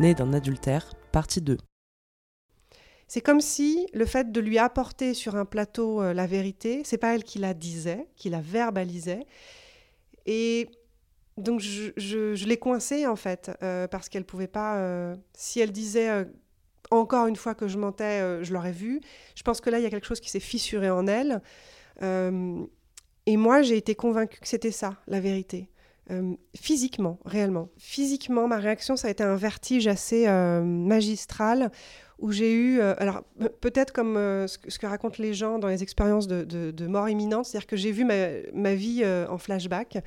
Né d'un adultère, partie 2. C'est comme si le fait de lui apporter sur un plateau euh, la vérité, c'est pas elle qui la disait, qui la verbalisait. Et donc je, l'ai coincée en fait, euh, parce qu'elle pouvait pas. euh, si elle disait encore une fois que je mentais, je l'aurais vu. Je pense que là, il y a quelque chose qui s'est fissuré en elle. Et moi, j'ai été convaincue que c'était ça, la vérité. Euh, physiquement, réellement. Physiquement, ma réaction, ça a été un vertige assez euh, magistral où j'ai eu, euh, alors pe- peut-être comme ce, que, racontent les gens dans les expériences de, mort imminente, c'est-à-dire que j'ai vu ma, ma vie en flashback.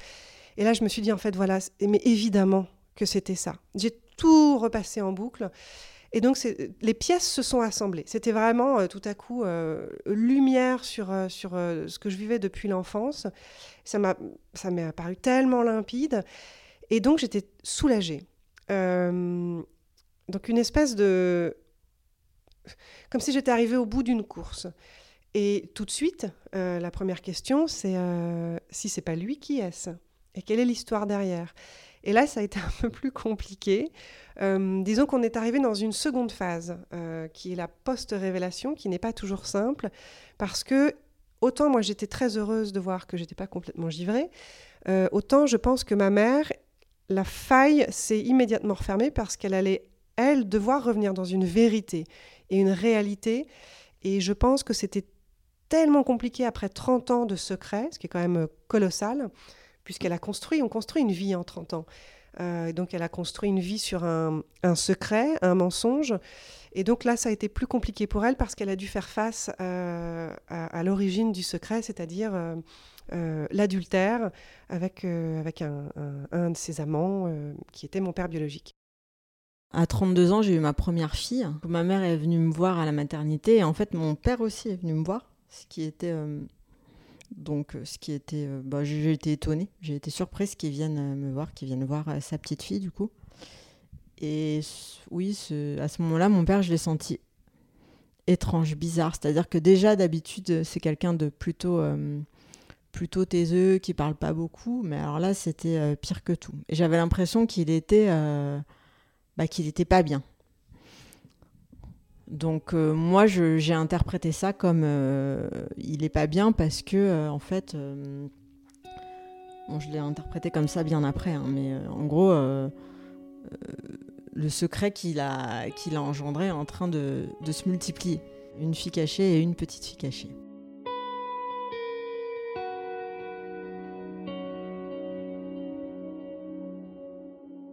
Et là, je me suis dit, en fait, voilà, mais évidemment que c'était ça. J'ai tout repassé en boucle. Et donc, les pièces se sont assemblées. C'était vraiment euh, tout à coup euh, lumière sur, euh, sur ce que je vivais depuis l'enfance. Ça m'est apparu tellement limpide. Et donc, j'étais soulagée. Donc, une espèce de. Comme si j'étais arrivée au bout d'une course. Et tout de suite, la première question, c'est si c'est pas lui, qui est-ce? Et quelle est l'histoire derrière? Et là, ça a été un peu plus compliqué. Euh, disons qu'on est arrivé dans une seconde phase, euh, qui est la post-révélation, qui n'est pas toujours simple, parce que autant moi j'étais très heureuse de voir que j'étais pas complètement givrée, euh, autant je pense que ma mère, la faille s'est immédiatement refermée parce qu'elle allait, elle, devoir revenir dans une vérité et une réalité. Et je pense que c'était tellement compliqué après 30 ans de secret, ce qui est quand même colossal, puisqu'elle a construit, on construit une vie en 30 ans. Euh, donc elle a construit une vie sur un, secret, un mensonge. Et donc là, ça a été plus compliqué pour elle parce qu'elle a dû faire face euh, à, l'origine du secret, c'est-à-dire euh, l'adultère avec, avec un, un- de ses amants qui était mon père biologique. À 32 ans, j'ai eu ma première fille. Ma mère est venue me voir à la maternité et en fait, mon père aussi est venu me voir, ce qui était donc euh, ce qui était euh, bah, j'ai été étonnée, j'ai été surprise qu'ils viennent euh, me voir, qu'ils viennent voir sa petite fille du coup. Et oui, à ce moment-là, mon père, je l'ai senti étrange, bizarre. C'est-à-dire que déjà d'habitude, c'est quelqu'un de plutôt plutôt taiseux, qui parle pas beaucoup, mais alors là, c'était pire que tout. Et j'avais l'impression qu'il était bah, qu'il n'était pas bien. Donc euh, moi, j'ai interprété ça comme euh, il n'est pas bien parce que euh, en fait, je l'ai interprété comme ça bien après, hein, mais en gros, le secret qu'il a a engendré est en train de, de se multiplier. Une fille cachée et une petite fille cachée.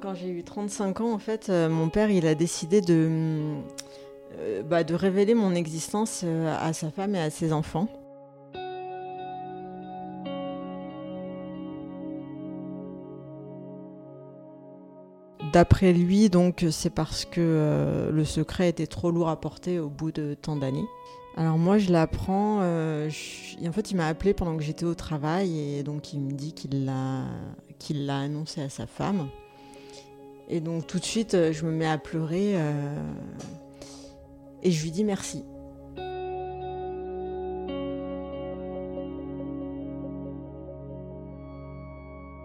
Quand j'ai eu 35 ans, en fait, mon père, il a décidé de, euh, bah, de révéler mon existence euh, à sa femme et à ses enfants. D'après lui, donc, c'est parce que euh, le secret était trop lourd à porter au bout de tant d'années. Alors moi, je l'apprends. en fait, il m'a appelé pendant que j'étais au travail et donc il me dit qu'il l'a qu'il l'a annoncé à sa femme. Et donc tout de suite, je me mets à pleurer et je lui dis merci.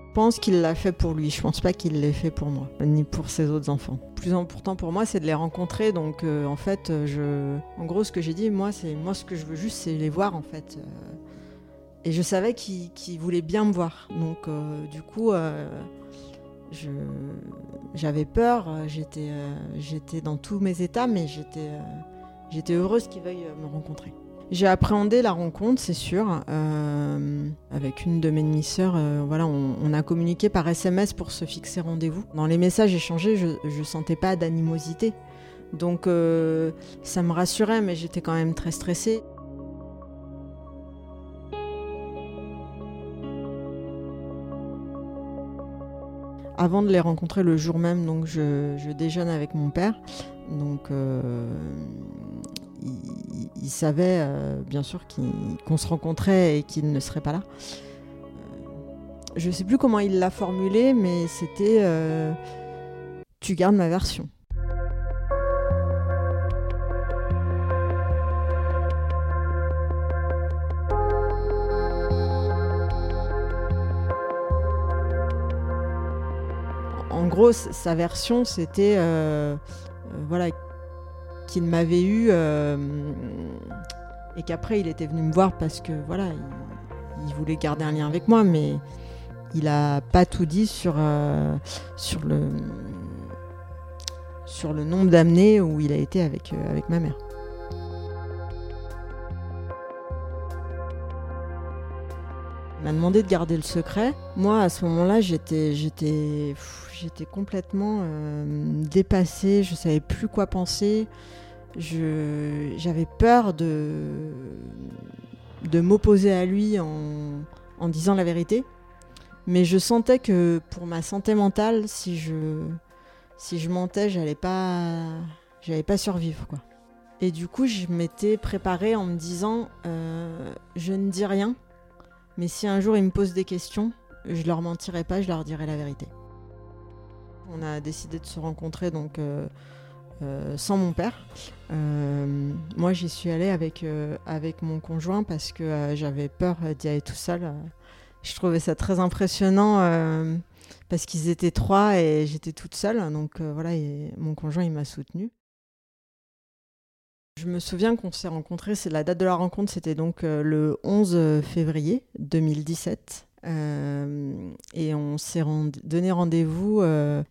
Je pense qu'il l'a fait pour lui, je pense pas qu'il l'ait fait pour moi, ni pour ses autres enfants. Plus important pour moi, c'est de les rencontrer, donc euh, en fait, je... en gros, ce que j'ai dit, moi, c'est moi, ce que je veux juste, c'est les voir, en fait. euh. Et je savais qu'il qu'il voulait bien me voir, donc euh, du coup, j'avais peur, j'étais j'étais dans tous mes états, mais j'étais j'étais heureuse qu'il veuille euh, me rencontrer. J'ai appréhendé la rencontre, c'est sûr. euh, avec une de mes demi-sœurs, euh, voilà, on, a communiqué par SMS pour se fixer rendez-vous. Dans les messages échangés, je, je sentais pas d'animosité. Donc ça me rassurait, mais j'étais quand même très stressée. Avant de les rencontrer le jour même, donc je, je déjeune avec mon père. Donc il, savait euh, bien sûr qu'on se rencontrait et qu'il ne serait pas là. Euh, Je sais plus comment il l'a formulé, mais c'était euh, tu gardes ma version. En gros, sa version, c'était voilà qu'il m'avait eu et qu'après il était venu me voir parce que voilà, il, voulait garder un lien avec moi, mais il a pas tout dit sur, euh, sur, le, sur le nombre d'années où il a été avec, euh, avec ma mère. M'a demandé de garder le secret. Moi, à ce moment-là, j'étais, complètement euh, dépassée. Je savais plus quoi penser j'avais peur de, m'opposer à lui en, disant la vérité. Mais je sentais que pour ma santé mentale, si je, si je mentais, j'allais pas, survivre. Et du coup, je m'étais préparée en me disant euh, je ne dis rien, mais si un jour ils me posent des questions, je leur mentirai pas, je leur dirai la vérité. On a décidé de se rencontrer donc. Euh, euh, sans mon père. Euh, moi, j'y suis allée avec, avec mon conjoint parce que j'avais peur d'y aller tout seul. Je trouvais ça très impressionnant parce qu'ils étaient trois et j'étais toute seule. Donc voilà, mon conjoint, il m'a soutenue. Je me souviens qu'on s'est rencontrés, c'est la date de la rencontre, c'était donc le 11 février 2017. et on s'est donné rendez-vous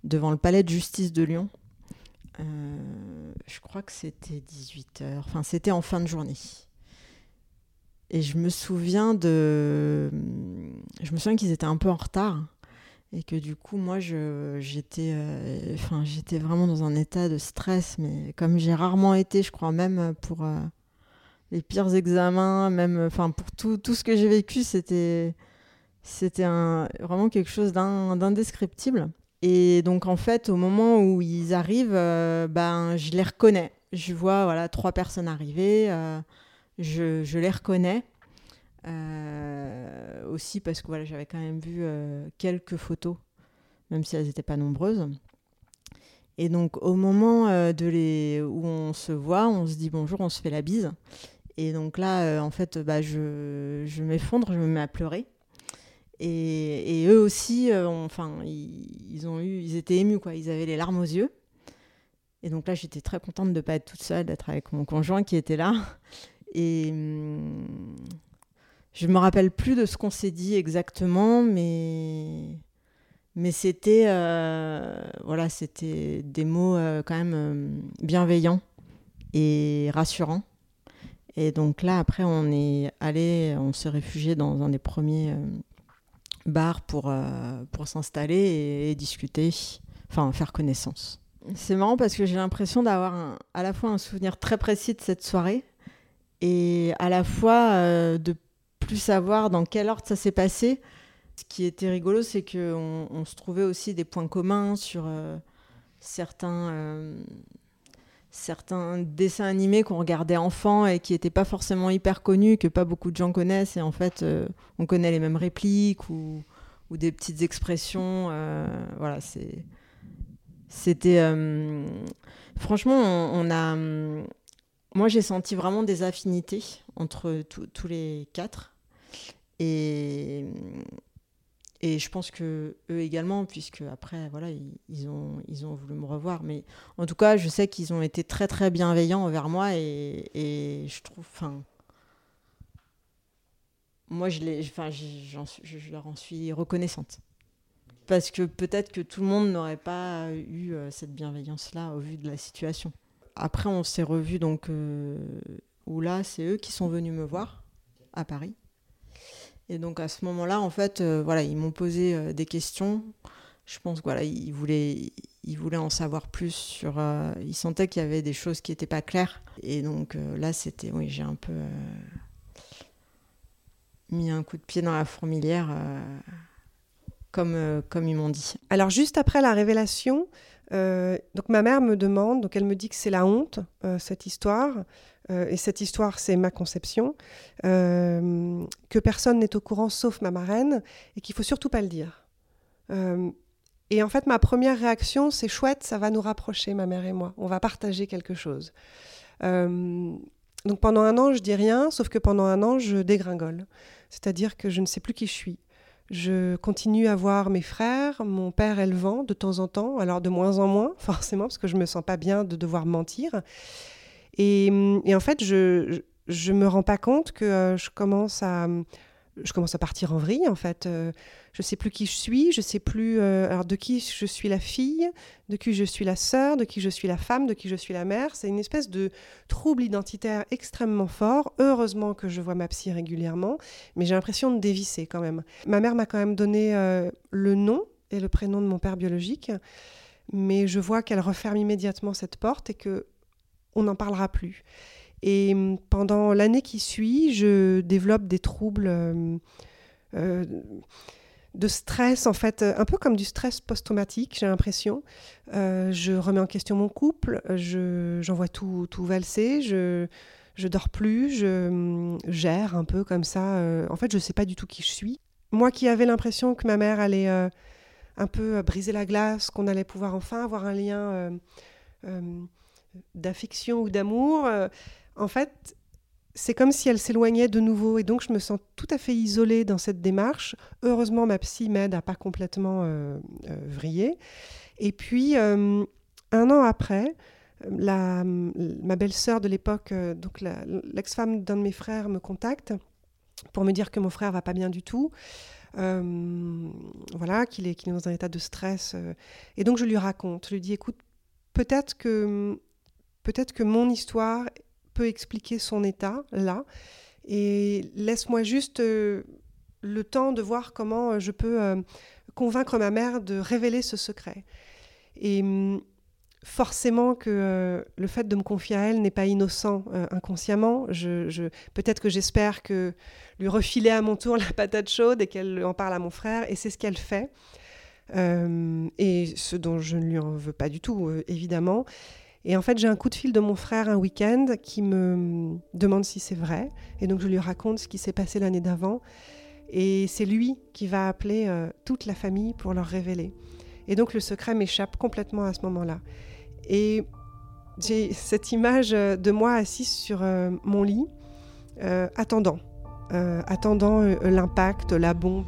devant le palais de justice de Lyon euh, je crois que c'était 18h, enfin c'était en fin de journée. Et je me souviens de. Je me souviens qu'ils étaient un peu en retard. Et que du coup, moi, j'étais euh, j'étais vraiment dans un état de stress. Mais comme j'ai rarement été, je crois même pour euh, les pires examens, même pour tout, ce que j'ai vécu, c'était c'était vraiment quelque chose d'indescriptible. Et donc en fait, au moment où ils arrivent, euh, ben, je les reconnais. Je vois voilà, trois personnes arriver, je, je, les reconnais. Euh, aussi parce que voilà, j'avais quand même vu quelques photos, même si elles n'étaient pas nombreuses. Et donc au moment de les, où on se voit, on se dit bonjour, on se fait la bise. Et donc là, en fait, bah, je, je m'effondre, je me mets à pleurer. Et, eux aussi, euh, enfin, ils, ont eu, ils étaient émus, quoi. Ils avaient les larmes aux yeux. Et donc là, j'étais très contente de ne pas être toute seule, d'être avec mon conjoint qui était là. Et hum, je me rappelle plus de ce qu'on s'est dit exactement, mais mais c'était euh, voilà, c'était des mots euh, quand même bienveillants et rassurants. Et donc là, après, on est allé, on s'est réfugié dans un des premiers bar pour, euh, pour s'installer et, discuter, enfin faire connaissance. C'est marrant parce que j'ai l'impression d'avoir à la fois un souvenir très précis de cette soirée et à la fois euh, de plus savoir dans quel ordre ça s'est passé. Ce qui était rigolo, c'est qu'on on se trouvait aussi des points communs sur euh, certains certains dessins animés qu'on regardait enfant et qui n'étaient pas forcément hyper connus, que pas beaucoup de gens connaissent. Et en fait, euh, on connaît les mêmes répliques ou, des petites expressions. Euh, voilà. C'était. Euh, franchement, on, a. moi, j'ai senti vraiment des affinités entre tous les quatre. Et, et je pense que eux également, puisque après, voilà, ils, ont, ils ont voulu me revoir. Mais en tout cas, je sais qu'ils ont été très, très bienveillants envers moi et, et je trouve, enfin, moi, je, les, je, leur en suis reconnaissante. Parce que peut-être que tout le monde n'aurait pas eu euh, cette bienveillance-là au vu de la situation. Après, on s'est revus, donc, euh, là, c'est eux qui sont venus me voir à Paris. Et donc à ce moment-là, en fait, euh, voilà, ils m'ont posé euh, des questions. Je pense voilà, ils voulaient, ils voulaient en savoir plus sur. Euh, ils sentaient qu'il y avait des choses qui n'étaient pas claires. Et donc là, c'était, oui, j'ai un peu mis un coup de pied dans la fourmilière, comme comme ils m'ont dit. Alors juste après la révélation, donc ma mère me demande, donc elle me dit que c'est la honte cette histoire. Euh, et cette histoire, c'est ma conception, euh, que personne n'est au courant sauf ma marraine, et qu'il faut surtout pas le dire. Euh, et en fait, ma première réaction, c'est chouette, ça va nous rapprocher, ma mère et moi. On va partager quelque chose. donc pendant un an, je dis rien, sauf que pendant un an, je dégringole. C'est-à-dire que je ne sais plus qui je suis. Je continue à voir mes frères, mon père élevant de temps en temps, alors de moins en moins, forcément, parce que je me sens pas bien de devoir mentir. Et, en fait, je, je, me rends pas compte que euh, je commence à je commence à partir en vrille en fait. Euh, je sais plus qui je suis, je sais plus euh, de qui je suis la fille, de qui je suis la sœur, de qui je suis la femme, de qui je suis la mère. C'est une espèce de trouble identitaire extrêmement fort. Heureusement que je vois ma psy régulièrement, mais j'ai l'impression de dévisser quand même. Ma mère m'a quand même donné euh, le nom et le prénom de mon père biologique, mais je vois qu'elle referme immédiatement cette porte et que on n'en parlera plus. Et hum, pendant l'année qui suit, je développe des troubles euh, euh, de stress, en fait, un peu comme du stress post-traumatique, j'ai l'impression. Euh, je remets en question mon couple, j'en vois tout, tout valser, je, je dors plus, je hum, gère un peu comme ça. en fait, je ne sais pas du tout qui je suis. Moi qui avais l'impression que ma mère allait un peu briser la glace, qu'on allait pouvoir enfin avoir un lien d'affection ou d'amour, en fait, c'est comme si elle s'éloignait de nouveau et donc je me sens tout à fait isolée dans cette démarche. Heureusement, ma psy m'aide à pas complètement euh, euh, vriller. Et puis, euh, un an après, ma belle-sœur de l'époque, donc l'ex-femme d'un de mes frères, me contacte pour me dire que mon frère va pas bien du tout. voilà, qu'il est, est dans un état de stress. et donc je lui raconte, je lui dis, écoute, peut-être que, peut-être que mon histoire peut expliquer son état là. Et laisse-moi juste euh, le temps de voir comment euh, je peux euh, convaincre ma mère de révéler ce secret. Et hum, forcément que le fait de me confier à elle n'est pas innocent inconsciemment. Je, Peut-être que j'espère que lui refiler à mon tour la patate chaude et qu'elle en parle à mon frère, et c'est ce qu'elle fait. et ce dont je ne lui en veux pas du tout, évidemment. Et en fait, j'ai un coup de fil de mon frère un week-end qui me demande si c'est vrai. Et donc, je lui raconte ce qui s'est passé l'année d'avant. Et c'est lui qui va appeler euh, toute la famille pour leur révéler. Et donc, le secret m'échappe complètement à ce moment-là. Et j'ai cette image de moi assise sur euh, mon lit, euh, attendant, attendant l'impact, la bombe.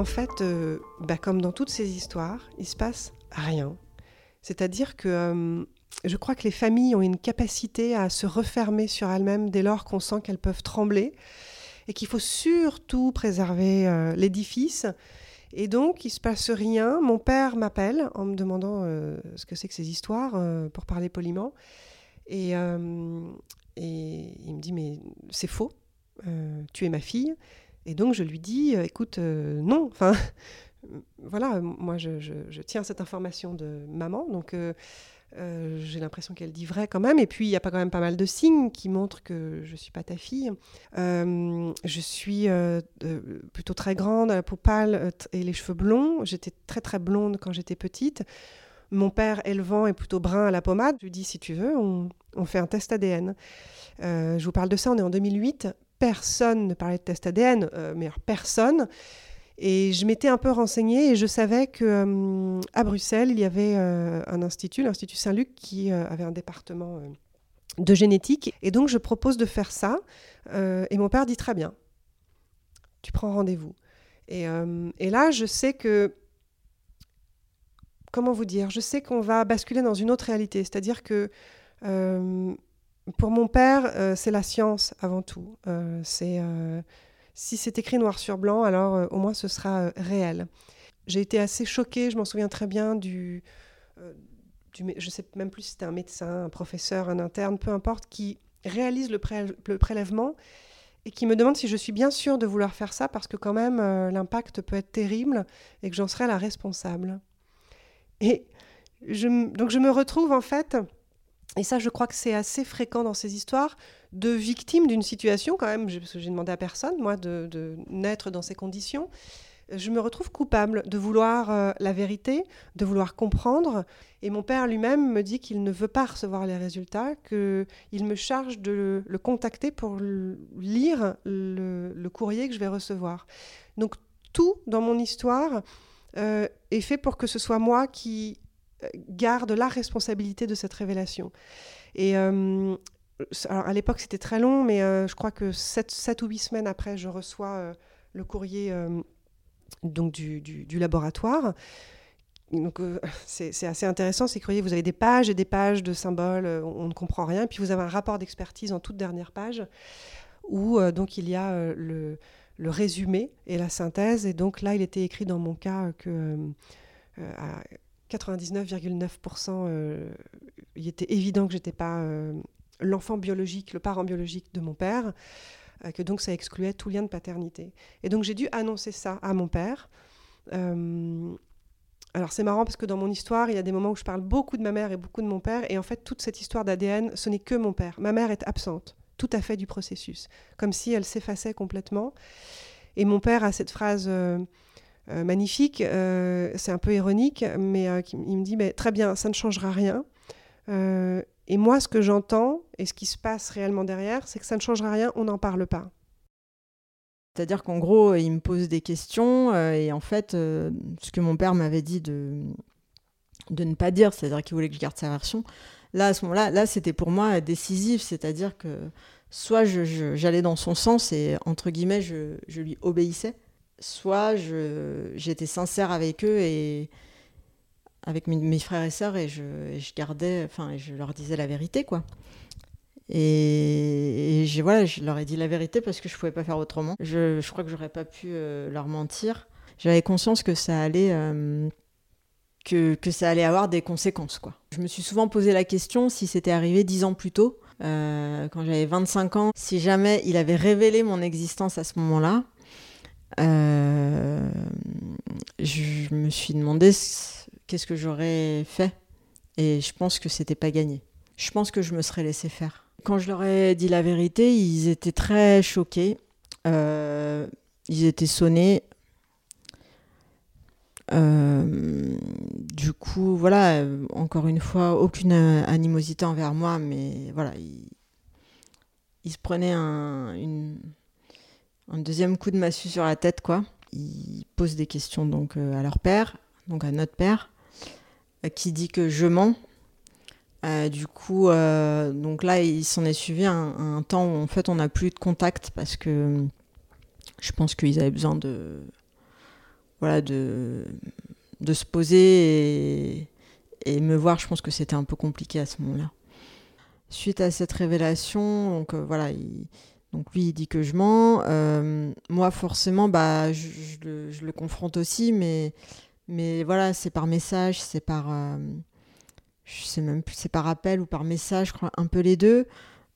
En fait, euh, bah, comme dans toutes ces histoires, il se passe rien. C'est-à-dire que euh, je crois que les familles ont une capacité à se refermer sur elles-mêmes dès lors qu'on sent qu'elles peuvent trembler et qu'il faut surtout préserver euh, l'édifice. Et donc, il se passe rien. Mon père m'appelle en me demandant ce que c'est que ces histoires, pour parler poliment. Et, et il me dit, mais c'est faux, tu es ma fille. Et donc je lui dis, euh, écoute, euh, non, enfin, voilà, moi je, tiens cette information de maman, donc euh, j'ai l'impression qu'elle dit vrai quand même. Et puis il y a pas quand même pas mal de signes qui montrent que je suis pas ta fille. je suis plutôt très grande, la peau pâle et les cheveux blonds. J'étais très très blonde quand j'étais petite. Mon père élevant est plutôt brun à la pommade. Je lui dis, si tu veux, on, on fait un test ADN. je vous parle de ça, on est en 2008 personne ne parlait de test ADN, euh, mais personne. Et je m'étais un peu renseignée et je savais que euh, à Bruxelles, il y avait euh, un institut, l'Institut Saint-Luc, qui avait un département de génétique. Et donc, je propose de faire ça. et mon père dit très bien, tu prends rendez-vous. Et, là, je sais que. Comment vous dire Je sais qu'on va basculer dans une autre réalité. C'est-à-dire que pour mon père, euh, c'est la science avant tout. Euh, euh, si c'est écrit noir sur blanc, alors au moins ce sera réel. J'ai été assez choquée, je m'en souviens très bien du, du je sais même plus si c'était un médecin, un professeur, un interne, peu importe, qui réalise le, prélèvement et qui me demande si je suis bien sûre de vouloir faire ça parce que quand même l'impact peut être terrible et que j'en serai la responsable. Et donc je me retrouve en fait et ça, je crois que c'est assez fréquent dans ces histoires de victimes d'une situation, quand même, parce que j'ai demandé à personne, moi, de, naître dans ces conditions. Je me retrouve coupable de vouloir euh, la vérité, de vouloir comprendre. Et mon père lui-même me dit qu'il ne veut pas recevoir les résultats, qu'il me charge de le, contacter pour lire le, le, courrier que je vais recevoir. Donc tout dans mon histoire est fait pour que ce soit moi qui garde la responsabilité de cette révélation. Et alors à l'époque, c'était très long, mais je crois que 7, ou 8 semaines après, je reçois le courrier donc du, du, laboratoire. Donc c'est assez intéressant, c'est vous avez des pages et des pages de symboles, on, ne comprend rien, puis vous avez un rapport d'expertise en toute dernière page où donc il y a le, le, résumé et la synthèse. Et donc là, il était écrit dans mon cas que 99,9%, il était évident que j'étais pas l'enfant biologique, le parent biologique de mon père. Euh, que donc ça excluait tout lien de paternité. Et donc j'ai dû annoncer ça à mon père. Euh, alors c'est marrant parce que dans mon histoire, il y a des moments où je parle beaucoup de ma mère et beaucoup de mon père, et en fait toute cette histoire d'ADN, ce n'est que mon père. Ma mère est absente, tout à fait du processus, comme si elle s'effaçait complètement. Et mon père a cette phrase euh, magnifique, c'est un peu ironique, mais il me dit très bien, ça ne changera rien. Et moi, ce que j'entends et ce qui se passe réellement derrière, c'est que ça ne changera rien, on n'en parle pas. C'est-à-dire qu'en gros, il me pose des questions euh, et en fait, euh, ce que mon père m'avait dit de, ne pas dire, c'est-à-dire qu'il voulait que je garde sa version, là, à ce moment-là, là, c'était pour moi décisif, c'est-à-dire que soit j'allais dans son sens et, entre guillemets, je lui obéissais, soit j'étais sincère avec eux et, avec mes, frères et sœurs et je, gardais, enfin, je leur disais la vérité, quoi. Et, je, voilà, je leur ai dit la vérité parce que je pouvais pas faire autrement. Je, crois que j'aurais pas pu euh, leur mentir. J'avais conscience que ça allait, euh, que, que, ça allait avoir des conséquences, quoi. Je me suis souvent posé la question si c'était arrivé dix ans plus tôt, euh, quand j'avais 25 ans, si jamais il avait révélé mon existence à ce moment-là. Je me suis demandé qu'est-ce que j'aurais fait Et je pense que c'était pas gagné. Je pense que je me serais laissé faire. Quand je leur ai dit la vérité, ils étaient très choqués. Euh, ils étaient sonnés. Euh, du coup, voilà, encore une fois, aucune animosité envers moi, mais voilà, ils, se prenaient un, un, deuxième coup de massue sur la tête, quoi. Ils posent des questions donc euh, à leur père, donc à notre père qui dit que je mens. Euh, du coup, euh, donc là, il s'en est suivi un, temps où en fait on n'a plus de contact parce que je pense qu'ils avaient besoin de, voilà, de, de se poser et, me voir. Je pense que c'était un peu compliqué à ce moment-là. Suite à cette révélation, donc euh, voilà, donc lui il dit que je mens. moi forcément, bah, je, le, confronte aussi, mais voilà, c'est par message, c'est par. Euh, je sais même plus, c'est par appel ou par message, je crois, un peu les deux.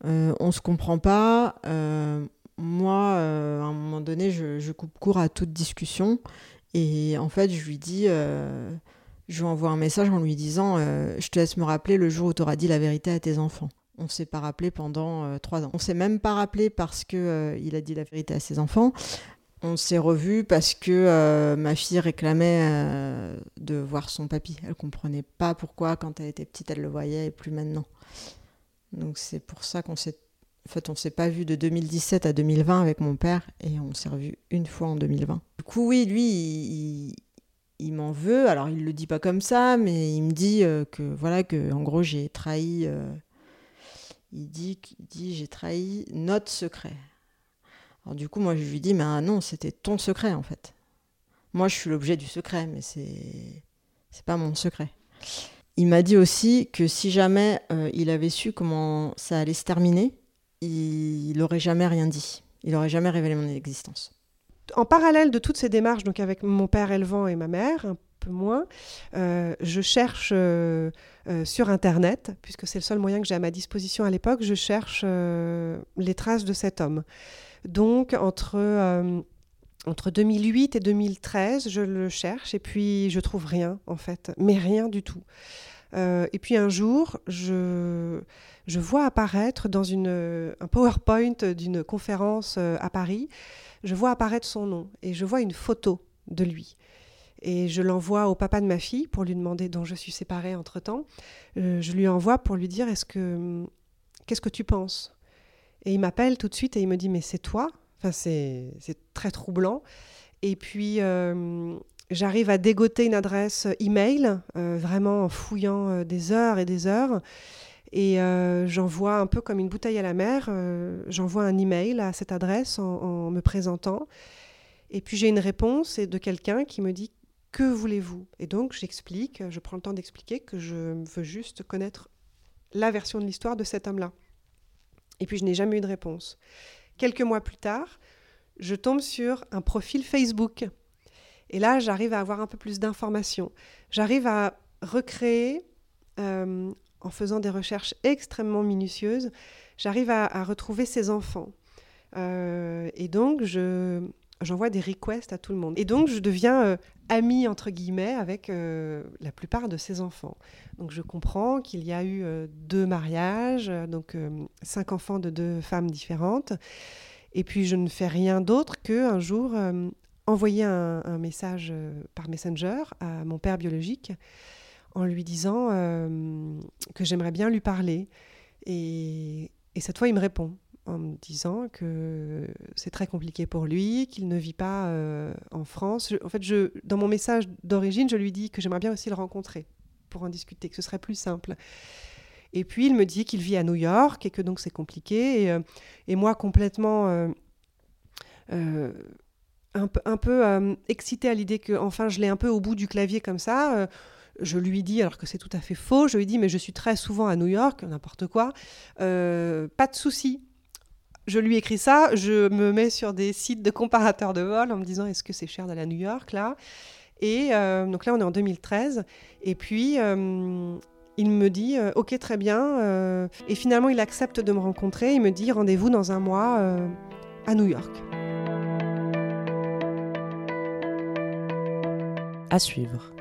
Euh, on se comprend pas. Euh, moi, euh, à un moment donné, je, coupe court à toute discussion. Et en fait, je lui dis. je lui envoie un message en lui disant Je te laisse me rappeler le jour où tu auras dit la vérité à tes enfants. On ne s'est pas rappelé pendant trois ans. On s'est même pas rappelé parce que il a dit la vérité à ses enfants. On s'est revus parce que euh, ma fille réclamait euh, de voir son papy. Elle comprenait pas pourquoi quand elle était petite elle le voyait et plus maintenant. Donc c'est pour ça qu'on s'est en fait, on s'est pas vu de 2017 à 2020 avec mon père et on s'est revu une fois en 2020. Du coup, oui, lui, il, m'en veut. Alors, il le dit pas comme ça, mais il me dit euh, que voilà que en gros j'ai trahi. Il dit, dit j'ai trahi notre secret. Alors du coup, moi, je lui dis, mais ah non, c'était ton secret, en fait. Moi, je suis l'objet du secret, mais c'est c'est pas mon secret. Il m'a dit aussi que si jamais euh, il avait su comment ça allait se terminer, il n'aurait jamais rien dit. Il n'aurait jamais révélé mon existence. En parallèle de toutes ces démarches, donc avec mon père élevant et ma mère, moins, euh, je cherche euh, sur Internet, puisque c'est le seul moyen que j'ai à ma disposition à l'époque, je cherche les traces de cet homme. Donc, entre, euh, entre 2008 et 2013, je le cherche et puis je trouve rien, en fait, mais rien du tout. Euh, et puis un jour, je, je vois apparaître dans une, un PowerPoint d'une conférence euh, à Paris, je vois apparaître son nom et je vois une photo de lui. Et je l'envoie au papa de ma fille pour lui demander, dont je suis séparée entre-temps, je lui envoie pour lui dire, est-ce que, qu'est-ce que tu penses? Et il m'appelle tout de suite et il me dit Mais c'est toi? Enfin, c'est, très troublant. Et puis, j'arrive à dégoter une adresse email, vraiment en fouillant des heures et des heures. Et j'envoie un peu comme une bouteille à la mer, j'envoie un email à cette adresse en me présentant. Et puis j'ai une réponse de quelqu'un qui me dit que voulez-vous? Et donc j'explique, je prends le temps d'expliquer que je veux juste connaître la version de l'histoire de cet homme-là. Et puis je n'ai jamais eu de réponse. Quelques mois plus tard, je tombe sur un profil Facebook. Et là, j'arrive à avoir un peu plus d'informations. J'arrive à recréer, euh, en faisant des recherches extrêmement minutieuses, j'arrive à, retrouver ses enfants. Euh, et donc, je, j'envoie des requests à tout le monde. Et donc, je deviens euh, amie, entre guillemets, avec euh, la plupart de ses enfants. Donc, je comprends qu'il y a eu euh, deux mariages, donc cinq enfants de deux femmes différentes. Et puis, je ne fais rien d'autre qu'un jour envoyer un, message par Messenger à mon père biologique en lui disant que j'aimerais bien lui parler. et cette fois, il me répond en me disant que c'est très compliqué pour lui, qu'il ne vit pas euh, en France. en fait, je, dans mon message d'origine, je lui dis que j'aimerais bien aussi le rencontrer pour en discuter, que ce serait plus simple. Et puis il me dit qu'il vit à New York et que donc c'est compliqué. Et, euh, et, moi, complètement euh, un peu, un peu excitée à l'idée que enfin je l'ai un peu au bout du clavier comme ça je lui dis, alors que c'est tout à fait faux, je lui dis, mais je suis très souvent à New York, n'importe quoi, pas de souci, je lui écris ça, je me mets sur des sites de comparateurs de vol en me disant est-ce que c'est cher d'aller à New York là? Et euh, donc là on est en 2013 et puis euh, il me dit euh, ok très bien et finalement il accepte de me rencontrer, il me dit rendez-vous dans un mois à New York. À suivre.